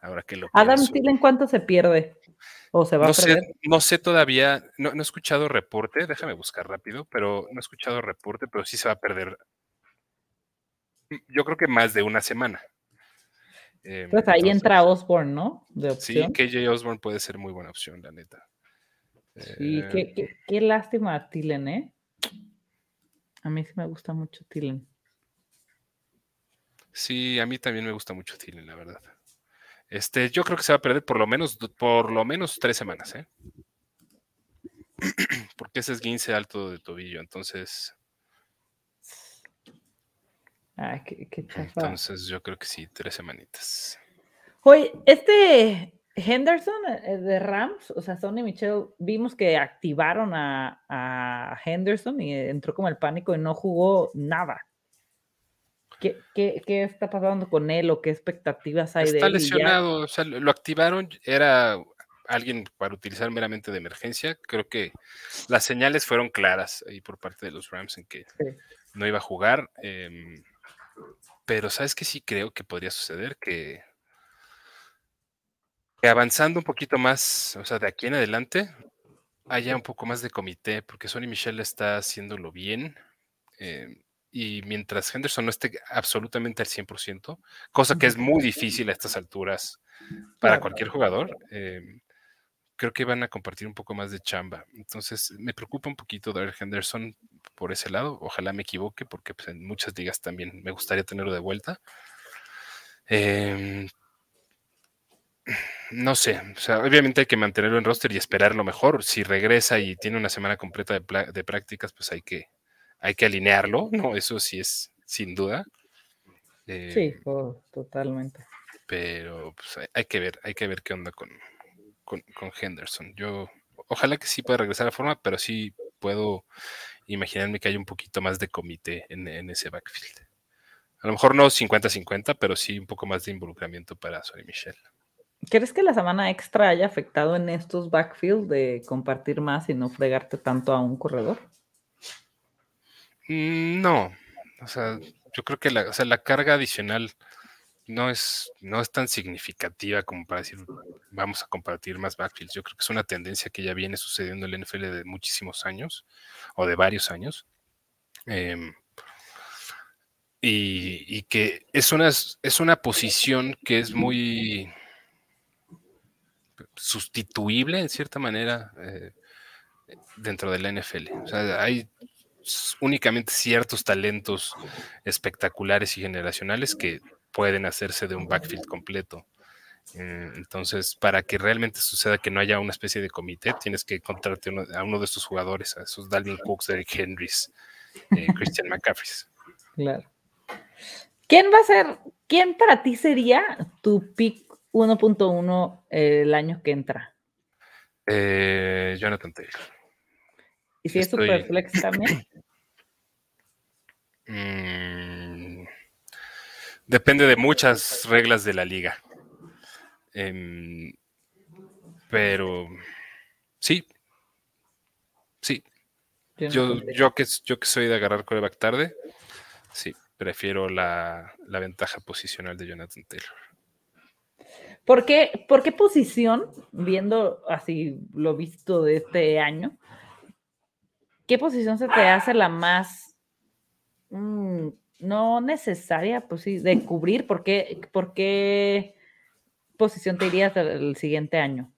Ahora que lo Adam Thielen, ¿cuánto se pierde? ¿O se va no a perder? Sé, no sé todavía, no, he escuchado reporte, déjame buscar rápido, pero no he escuchado reporte, pero sí se va a perder. Yo creo que más de una semana. Em, pues ahí entra Osborne, ¿no? Sí, KJ Osborne puede ser muy buena opción, la neta. Sí, qué, qué, qué lástima Thielen, ¿eh? A mí sí me gusta mucho Thielen. Sí, a mí también me gusta mucho Thielen, la verdad. Este, yo creo que se va a perder por lo menos, por lo menos tres semanas, ¿eh? Porque ese es 15 alto de tobillo, entonces. Ay, qué, qué Entonces yo creo que sí, tres semanitas. Oye, este Henderson eh, de Rams, o sea, Sonny Michel, vimos que activaron a, Henderson y entró como el pánico y no jugó nada. ¿Qué, está pasando con él o qué expectativas hay de él? Está lesionado, o sea, lo activaron, era alguien para utilizar meramente de emergencia. Creo que las señales fueron claras ahí por parte de los Rams en que no iba a jugar. Em, pero sabes que sí creo que podría suceder que avanzando un poquito más, o sea, de aquí en adelante, haya un poco más de comité, porque Sonny Michel está haciéndolo bien. Eh, y mientras Henderson no esté absolutamente al 100%, cosa que es muy difícil a estas alturas para cualquier jugador, eh, creo que van a compartir un poco más de chamba. Entonces, me preocupa un poquito ver Henderson por ese lado. Ojalá me equivoque, porque pues, en muchas ligas también me gustaría tenerlo de vuelta. Eh, no sé, o sea, obviamente hay que mantenerlo en roster y esperar lo mejor. Si regresa y tiene una semana completa de, prácticas, pues hay que, hay que alinearlo, ¿no? Eso sí es sin duda. sí, eh, oh, totalmente. Pero pues, hay, que ver, hay que ver qué onda con, con, Henderson. Yo, ojalá que sí pueda regresar a forma, pero sí puedo imaginarme que hay un poquito más de comité en, en ese backfield. A lo mejor no 50-50, pero sí un poco más de involucramiento para Sonny Michel. ¿Crees que la semana extra haya afectado en estos backfields de compartir más y no fregarte tanto a un corredor? Mm, no, o sea, yo creo que la, carga adicional no es, no es tan significativa como para decir vamos a compartir más backfields. Yo creo que es una tendencia que ya viene sucediendo en el NFL de muchísimos años o de varios años. Em, y, que es una, es una posición que es muy sustituible en cierta manera eh, dentro de la NFL. O sea, hay únicamente ciertos talentos espectaculares y generacionales que pueden hacerse de un backfield completo. Eh, entonces, para que realmente suceda que no haya una especie de comité, tienes que encontrarte a uno de estos jugadores, a esos Dalvin Cooks, Eric Henrys, eh, Christian McCaffrey. Claro. ¿Quién va a ser, quién para ti sería tu pick 1.1 el año que entra? Eh, Jonathan Taylor. ¿Y si es Superflex también? Mm, depende de muchas reglas de la liga. Em, pero sí, sí. Yo, yo, que, yo que soy de agarrar coreback tarde, sí, prefiero la, ventaja posicional de Jonathan Taylor. ¿Por qué, ¿Por qué posición, viendo así lo visto de este año, qué posición se te hace la más mm, no necesaria, pues sí, de cubrir? ¿Por qué, por qué posición te irías el siguiente año?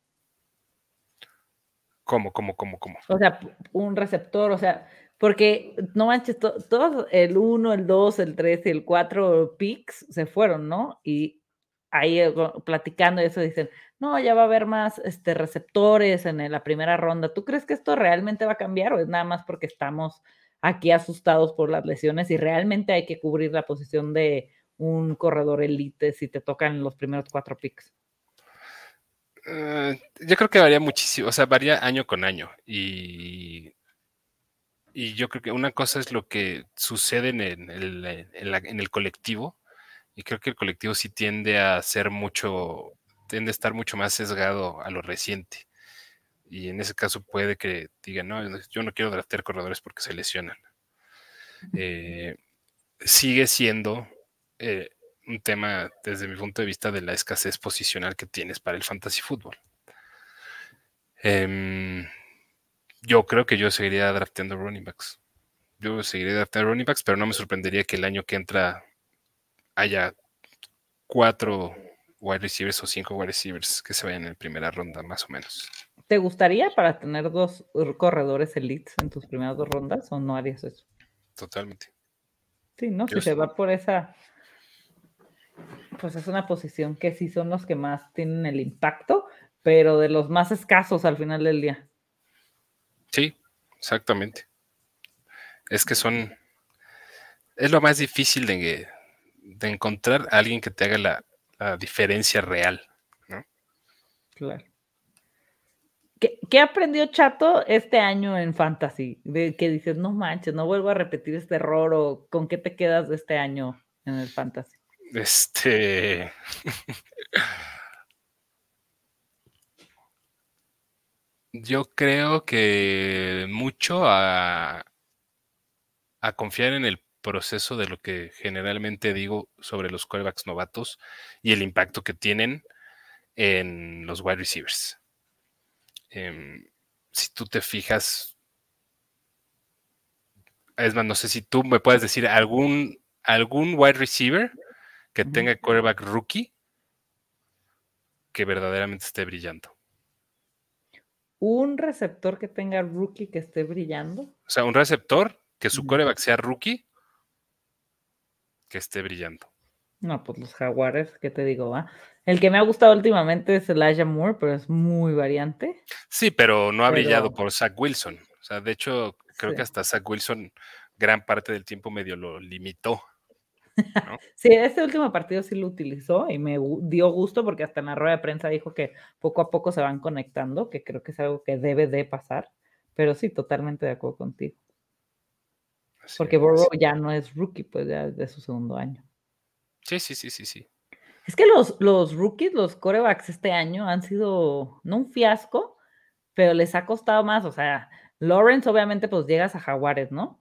¿Cómo, cómo, cómo, cómo? O sea, un receptor, o sea, porque no manches, todos el 1, el 2, el 3 y el 4 picks se fueron, ¿no? Y ahí eh, platicando eso dicen, no, ya va a haber más este, receptores en la primera ronda. ¿Tú crees que esto realmente va a cambiar o es nada más porque estamos aquí asustados por las lesiones y realmente hay que cubrir la posición de un corredor elite si te tocan los primeros cuatro picks? Eh, yo creo que varía muchísimo, o sea, varía año con año y y yo creo que una cosa es lo que sucede en el, en, el colectivo, y creo que el colectivo sí tiende a ser mucho, tiende a estar mucho más sesgado a lo reciente. Y en ese caso puede que digan, no, yo no quiero draftear corredores porque se lesionan. Eh, sigue siendo eh, un tema, desde mi punto de vista, de la escasez posicional que tienes para el fantasy fútbol. Em, yo creo que yo seguiría drafteando running backs. Yo seguiría drafteando running backs, pero no me sorprendería que el año que entra haya cuatro wide receivers o cinco wide receivers que se vayan en primera ronda, más o menos. ¿Te gustaría para tener dos corredores elites en tus primeras dos rondas o no harías eso? Totalmente. Sí, ¿no? si se va por esa, pues es una posición que sí son los que más tienen el impacto, pero de los más escasos al final del día. Sí, exactamente. Es que son. Es lo más difícil de, encontrar a alguien que te haga la, diferencia real, ¿no? Claro. ¿Qué, aprendió Chato este año en Fantasy? De que dices, no manches, no vuelvo a repetir este error, o con qué te quedas de este año en el Fantasy. Este. Yo creo que mucho a, confiar en el proceso de lo que generalmente digo sobre los quarterbacks novatos y el impacto que tienen en los wide receivers. Em, si tú te fijas, es más, no sé si tú me puedes decir algún, algún wide receiver que tenga quarterback rookie que verdaderamente esté brillando un receptor que tenga rookie que esté brillando. O sea, un receptor que su coreback sea rookie que esté brillando. No, pues los jaguares, ¿qué te digo? va? El que me ha gustado últimamente es Elijah Moore, pero es muy variante. Sí, pero no ha brillado por Zach Wilson. O sea, de hecho, creo que hasta Zach Wilson gran parte del tiempo medio lo limitó sí, este último partido sí lo utilizó y me dio gusto porque hasta en la rueda de prensa dijo que poco a poco se van conectando, que creo que es algo que debe de pasar, pero sí, totalmente de acuerdo contigo. Porque Burrow ya no es rookie, pues ya es de su segundo año. Sí, sí, sí, sí, sí. Es que los, los rookies, los corebacks este año han sido, no un fiasco, pero les ha costado más. O sea, Lawrence obviamente pues llegas a Jaguares, ¿no?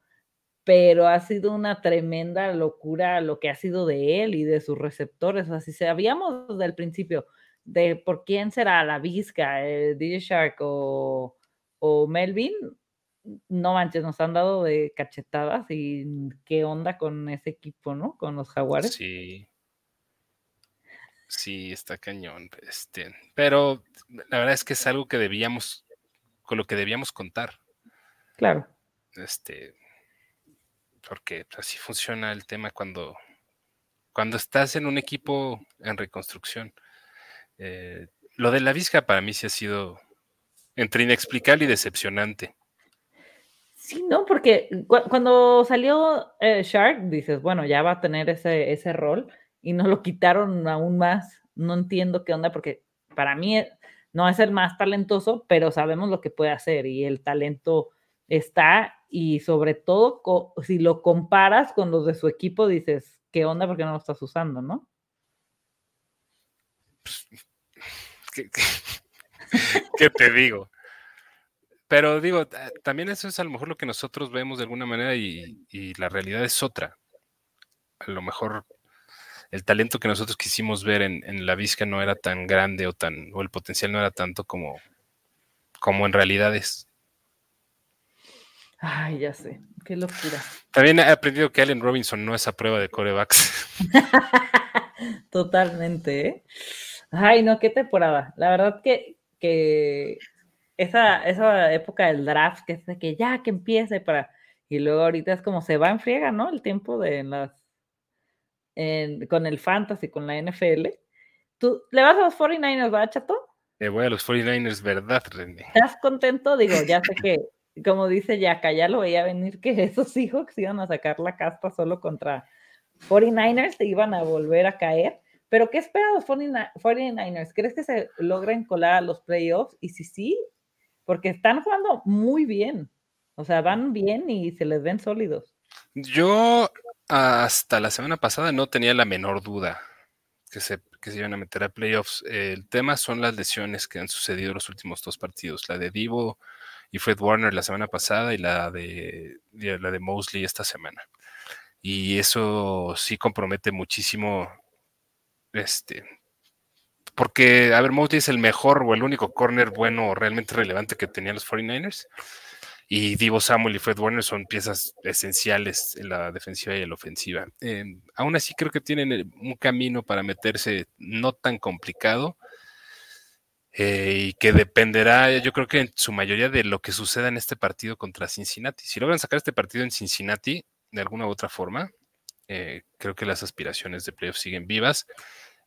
pero ha sido una tremenda locura lo que ha sido de él y de sus receptores. O sea, si sabíamos desde el principio de por quién será la Vizca, eh, DJ Shark o, o Melvin, no manches, nos han dado de cachetadas y qué onda con ese equipo, ¿no? Con los jaguares. Sí. Sí, está cañón. Este, pero la verdad es que es algo que debíamos, con lo que debíamos contar. Claro. Este, porque así funciona el tema cuando, cuando estás en un equipo en reconstrucción. Eh, lo de la Vizca para mí sí ha sido entre inexplicable y decepcionante. Sí, no, porque cuando salió eh, Shark, dices, bueno, ya va a tener ese, ese rol y nos lo quitaron aún más. No entiendo qué onda, porque para mí eh, no es el más talentoso, pero sabemos lo que puede hacer y el talento está y sobre todo si lo comparas con los de su equipo, dices, ¿qué onda? Porque no lo estás usando, ¿no? Pues, ¿Qué, te digo? Pero digo, también eso es a lo mejor lo que nosotros vemos de alguna manera y, la realidad es otra. A lo mejor el talento que nosotros quisimos ver en, la Vizca no era tan grande o tan, o el potencial no era tanto como, como en realidad es. Ay, ya sé, qué locura. También he aprendido que Allen Robinson no es a prueba de corebacks. Totalmente, ¿eh? Ay, no, qué temporada. La verdad que, que esa, esa época del draft, que es de que ya que empiece para. Y luego ahorita es como se va en friega, ¿no? El tiempo de las. con el fantasy, con la NFL. ¿Tú le vas a los 49ers, va, chato? Le voy a los 49ers, ¿verdad, René? ¿Estás contento? Digo, ya sé que, como dice Yaka, ya lo veía venir que esos Seahawks iban a sacar la casta solo contra 49ers, se iban a volver a caer. Pero, ¿qué esperan los 49ers? ¿Crees que se logren colar a los playoffs? Y si sí, porque están jugando muy bien. O sea, van bien y se les ven sólidos. Yo hasta la semana pasada no tenía la menor duda que se, que se iban a meter a playoffs. El tema son las lesiones que han sucedido los últimos dos partidos. La de Divo y Fred Warner la semana pasada y la de, la de Mosley esta semana. Y eso sí compromete muchísimo este, porque, a ver, Mosley es el mejor o el único corner bueno o realmente relevante que tenían los 49ers. Y Divo Samuel y Fred Warner son piezas esenciales en la defensiva y en la ofensiva. Eh, aún así, creo que tienen un camino para meterse no tan complicado eh, y que dependerá, yo creo que en su mayoría, de lo que suceda en este partido contra Cincinnati. Si logran sacar este partido en Cincinnati de alguna u otra forma, eh, creo que las aspiraciones de playoff siguen vivas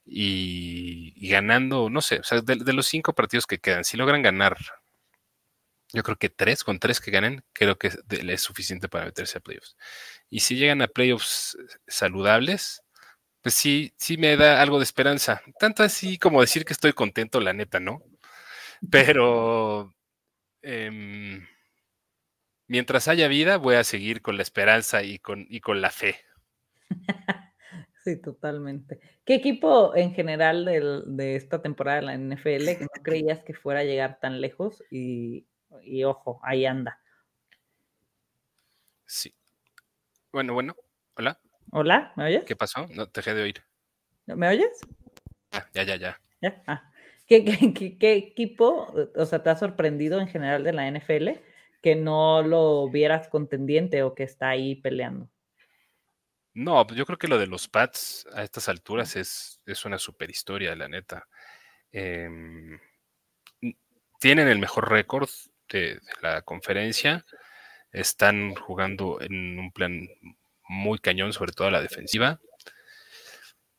y, ganando, no sé, o sea, de, los cinco partidos que quedan, si logran ganar, yo creo que tres, con tres que ganen, creo que es suficiente para meterse a playoffs. Y si llegan a playoffs saludables, pues sí, sí me da algo de esperanza. Tanto así como decir que estoy contento, la neta, ¿no? Pero em, mientras haya vida, voy a seguir con la esperanza y con, y con la fe. Sí, totalmente. ¿Qué equipo en general de esta temporada de la NFL que no creías que fuera a llegar tan lejos? Y, ojo, ahí anda. Sí. Bueno, bueno. Hola. Hola, ¿me oyes? ¿Qué pasó? No, te dejé de oír. ¿Me oyes? Ah, ya, ya, ya. Ah. ¿Qué, qué, equipo, o sea, te ha sorprendido en general de la NFL que no lo vieras contendiente o que está ahí peleando? No, pues yo creo que lo de los Pats a estas alturas es, es una super historia, la neta. Em, tienen el mejor récord de, la conferencia. Están jugando en un plan muy cañón, sobre todo a la defensiva.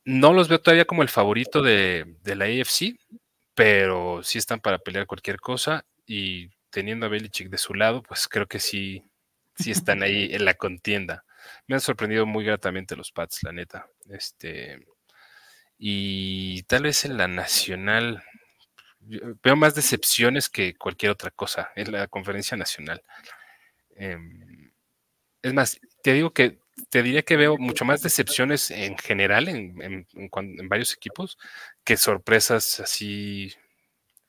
No los veo todavía como el favorito de, de la AFC, pero sí están para pelear cualquier cosa. Y teniendo a Belichick de su lado, pues creo que sí, sí están ahí en la contienda me han sorprendido muy gratamente los Pats, la neta. Este, y tal vez en la nacional veo más decepciones que cualquier otra cosa en la conferencia nacional. Em, es más, te digo que te diría que veo mucho más decepciones en general en, varios equipos que sorpresas así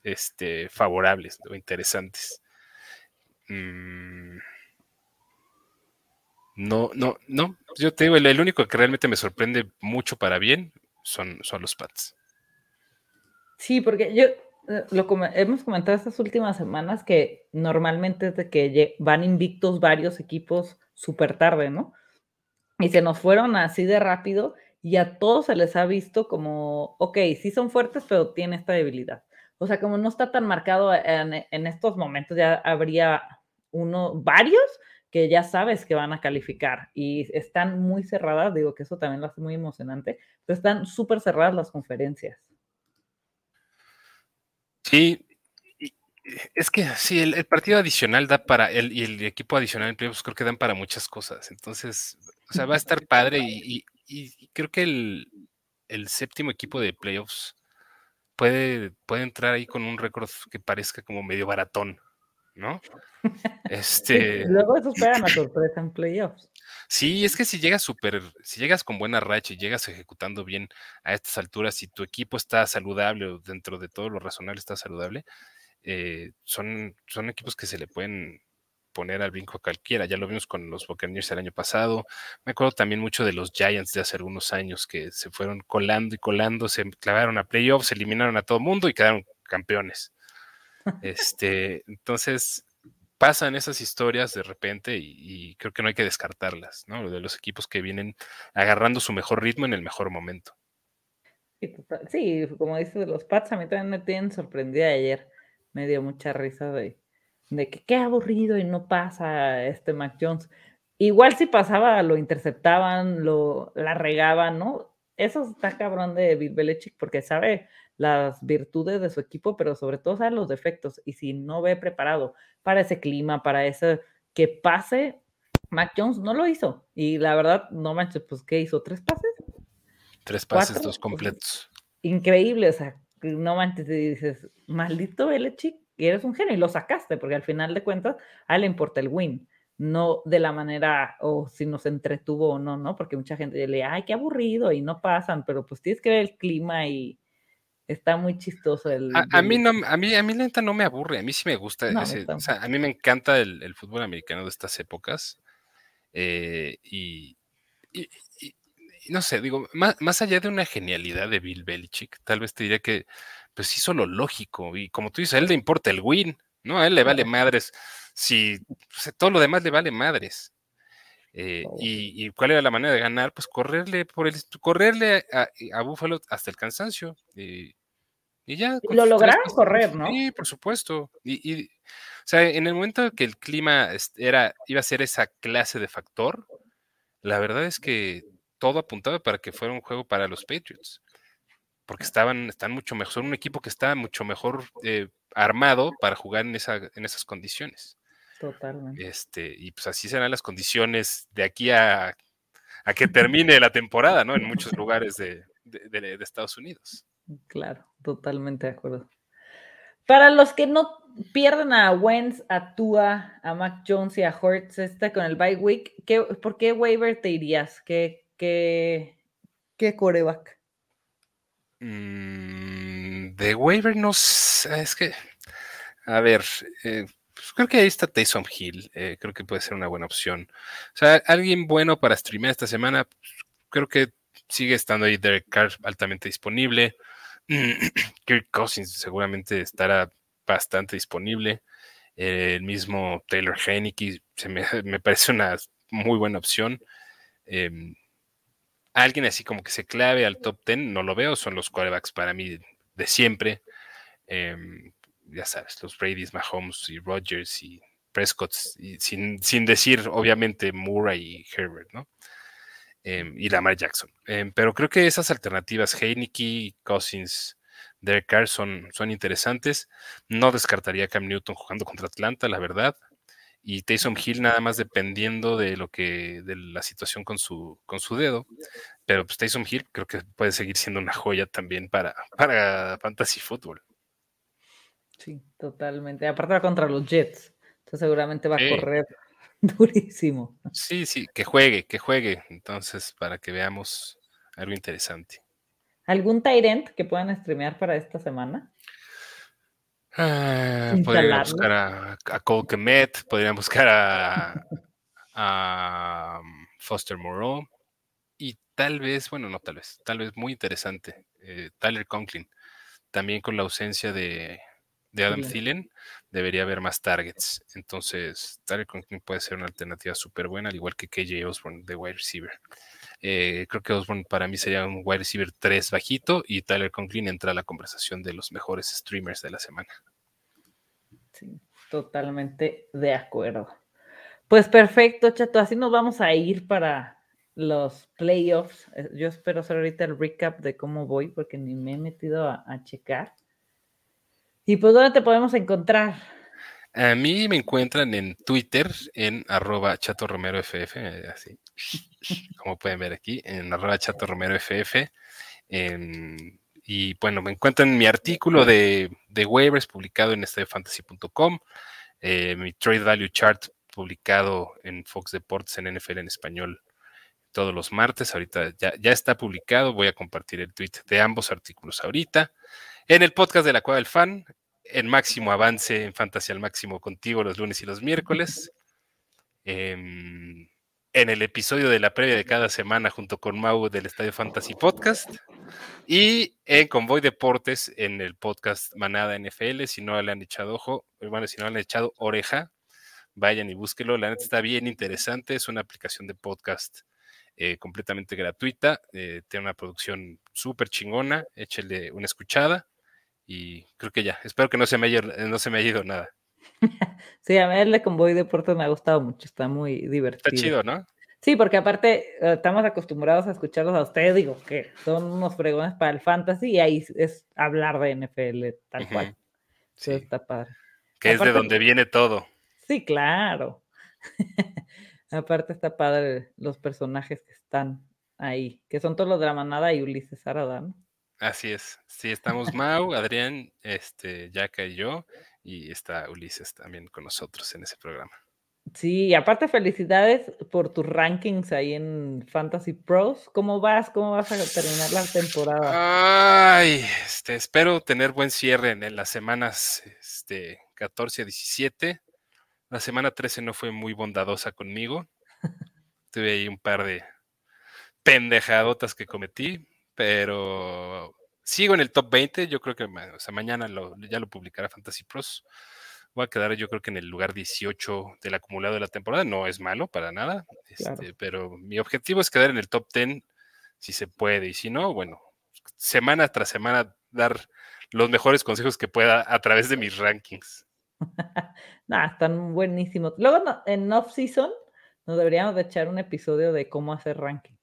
este, favorables o interesantes. Mm, no, no, no. Yo te digo, el, único que realmente me sorprende mucho para bien son, son los Pats. Sí, porque yo eh, lo hemos comentado estas últimas semanas que normalmente es de que van invictos varios equipos súper tarde, ¿no? Y se nos fueron así de rápido y a todos se les ha visto como, ok, sí son fuertes, pero tiene esta debilidad. O sea, como no está tan marcado en estos momentos, ya habría uno, varios que ya sabes que van a calificar y están muy cerradas, digo que eso también lo hace muy emocionante, pero están súper cerradas las conferencias. Sí, es que sí, el, partido adicional da para, el, y el equipo adicional en playoffs creo que dan para muchas cosas, entonces, o sea, va a estar padre y, creo que el, el, séptimo equipo de playoffs puede, puede entrar ahí con un récord que parezca como medio baratón, ¿no? Este. luego eso espera una sorpresa en playoffs. Sí, es que si llegas súper, si llegas con buena racha y llegas ejecutando bien a estas alturas, si tu equipo está saludable o dentro de todo lo razonable está saludable, eh, son, son equipos que se le pueden poner al brinco a cualquiera. Ya lo vimos con los Buccaneers el año pasado. Me acuerdo también mucho de los Giants de hace algunos años que se fueron colando y colando, se clavaron a playoffs, eliminaron a todo el mundo y quedaron campeones. Este, entonces, pasan esas historias de repente y, creo que no hay que descartarlas, ¿no? De los equipos que vienen agarrando su mejor ritmo en el mejor momento. Sí, como dices, los Pats a mí también me tienen sorprendida ayer. Me dio mucha risa de, de que qué aburrido y no pasa este Mac Jones. Igual si pasaba, lo interceptaban, lo, la regaban, ¿no? Eso está cabrón de Bill Belichick porque sabe las virtudes de su equipo, pero sobre todo sabe los defectos. Y si no ve preparado para ese clima, para ese que pase, Mac Jones no lo hizo. Y la verdad, no manches, pues ¿qué hizo? ¿Tres pases? Tres pases, dos completos. increíble, o sea, no manches, y dices, maldito Belichick, eres un genio y lo sacaste, porque al final de cuentas a él le importa el win, no de la manera o si nos entretuvo o no, ¿no? Porque mucha gente le, ay, qué aburrido y no pasan, pero pues tienes que ver el clima y, Está muy chistoso el. A, mí no, a mí, a mí la neta no me aburre, a mí sí me gusta. a mí me encanta el, fútbol americano de estas épocas. Eh, y, no sé, digo, más, allá de una genialidad de Bill Belichick, tal vez te diría que pues hizo lo lógico. Y como tú dices, a él le importa el win, ¿no? A él le vale madres. Si todo lo demás le vale madres. Eh, y, cuál era la manera de ganar? Pues correrle por el correrle a, a Buffalo hasta el cansancio. y ya. lo lograron correr, ¿no? Sí, por supuesto. Y, o sea, en el momento que el clima era, iba a ser esa clase de factor, la verdad es que todo apuntaba para que fuera un juego para los Patriots. Porque estaban, están mucho mejor, son un equipo que está mucho mejor eh, armado para jugar en, esa, en esas condiciones. Totalmente. Este, y pues así serán las condiciones de aquí a, que termine la temporada, ¿no? En muchos lugares de, Estados Unidos. Claro, totalmente de acuerdo. Para los que no pierden a Wentz, a Tua, a Mac Jones y a Hortz este con el bye week, ¿qué, ¿por qué waiver te irías? ¿Qué, qué, qué coreback? Mm, de waiver no sé, es que, a ver, eh, creo que ahí está Taysom Hill. Eh, creo que puede ser una buena opción. O sea, alguien bueno para streamear esta semana. Pues, creo que sigue estando ahí Derek Carr altamente disponible. Kirk Cousins seguramente estará bastante disponible. el mismo Taylor Heineke se me, parece una muy buena opción. Em, alguien así como que se clave al top 10, no lo veo, son los quarterbacks para mí de siempre. Em, ya sabes, los Brady's, Mahomes y Rodgers y Prescott, sin, sin, decir obviamente Murray y Herbert, ¿no? Em, y Lamar Jackson. Em, pero creo que esas alternativas, Heineke, Cousins, Derek Carr, son, son interesantes. No descartaría Cam Newton jugando contra Atlanta, la verdad. Y Taysom Hill nada más dependiendo de lo que, de la situación con su, con su dedo. Pero pues Taysom Hill creo que puede seguir siendo una joya también para, para Fantasy Football. Sí, totalmente. Aparte va contra los Jets. Entonces seguramente va a correr durísimo. Sí, sí, que juegue, que juegue. Entonces, para que veamos algo interesante. ¿Algún Tyrant que puedan streamear para esta semana? Ah, podrían buscar a, a Cole Kemet, podrían buscar a, a um, Foster Moreau y tal vez, bueno, no tal vez, tal vez muy interesante, eh, Tyler Conklin, también con la ausencia de, Adam Thielen, debería haber más targets. Entonces, Tyler Conklin puede ser una alternativa súper buena, al igual que KJ Osborne de wide receiver. Eh, creo que Osborne para mí sería un wide receiver 3 bajito y Tyler Conklin entra a la conversación de los mejores streamers de la semana. Sí, totalmente de acuerdo. Pues perfecto, Chato. Así nos vamos a ir para los playoffs. Eh, yo espero hacer ahorita el recap de cómo voy, porque ni me he metido a, checar. ¿Y pues dónde te podemos encontrar? A mí me encuentran en Twitter en arroba chato romero ff, así como pueden ver aquí, en arroba chato romero ff. y bueno, me encuentran mi artículo de, de waivers publicado en estadiofantasy.com, eh, mi trade value chart publicado en Fox Deportes en NFL en español todos los martes. Ahorita ya, ya está publicado. Voy a compartir el tweet de ambos artículos ahorita. En el podcast de la Cueva del Fan, en máximo avance en Fantasy al Máximo contigo los lunes y los miércoles. En, en el episodio de la previa de cada semana junto con Mau del Estadio Fantasy Podcast. Y en Convoy Deportes en el podcast Manada NFL. Si no le han echado ojo, bueno, si no le han echado oreja, vayan y búsquelo. La neta está bien interesante. Es una aplicación de podcast eh, completamente gratuita. Eh, tiene una producción súper chingona. Échele una escuchada. Y creo que ya. Espero que no se me haya, no se me haya ido nada. sí, a mí el de Convoy Deportes me ha gustado mucho. Está muy divertido. Está chido, ¿no? Sí, porque aparte eh, estamos acostumbrados a escucharlos a ustedes, digo, que son unos fregones para el fantasy y ahí es hablar de NFL tal cual. Sí. está padre. Que es de donde viene todo. Sí, claro. Aparte está padre los personajes que están ahí, que son todos los de la manada y Ulises Arada, ¿no? Así es. Sí, estamos Mau, Adrián, este, Yaka y yo, y está Ulises también con nosotros en ese programa. Sí, aparte felicidades por tus rankings ahí en Fantasy Pros. ¿Cómo vas? ¿Cómo vas a terminar la temporada? Ay, este, espero tener buen cierre en, las semanas este, 14 a 17. La semana 13 no fue muy bondadosa conmigo. Tuve ahí un par de pendejadotas que cometí, pero sigo en el top 20. Yo creo que mañana ya lo publicará Fantasy Pros. Voy a quedar yo creo que en el lugar 18 del acumulado de la temporada. No es malo para nada, este, pero mi objetivo es quedar en el top 10 si se puede. Y si no, bueno, semana tras semana dar los mejores consejos que pueda a través de mis rankings. Nah, están buenísimos. Luego en off-season nos deberíamos de echar un episodio de cómo hacer ranking.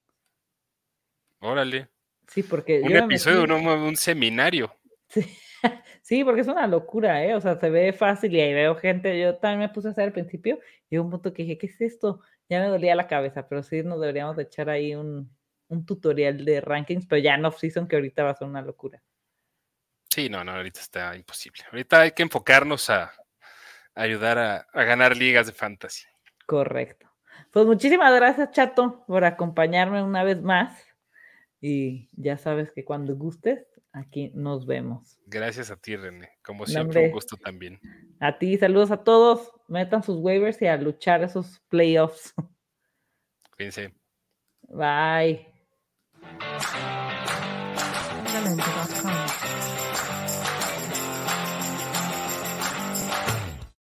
Órale. Sí, porque. Un episodio, un, un, seminario. Sí. porque es una locura, ¿eh? O sea, se ve fácil y ahí veo gente. Yo también me puse a hacer al principio y un punto que dije, ¿qué es esto? Ya me dolía la cabeza, pero sí nos deberíamos de echar ahí un, un tutorial de rankings, pero ya en off-season que ahorita va a ser una locura. Sí, no, no, ahorita está imposible. Ahorita hay que enfocarnos a, ayudar a, ganar ligas de fantasy. Correcto. Pues muchísimas gracias, Chato, por acompañarme una vez más. Y ya sabes que cuando gustes, aquí nos vemos. Gracias a ti, René. Como siempre, un gusto también. A ti, saludos a todos. Metan sus waivers y a luchar esos playoffs. Cuídense. Bye.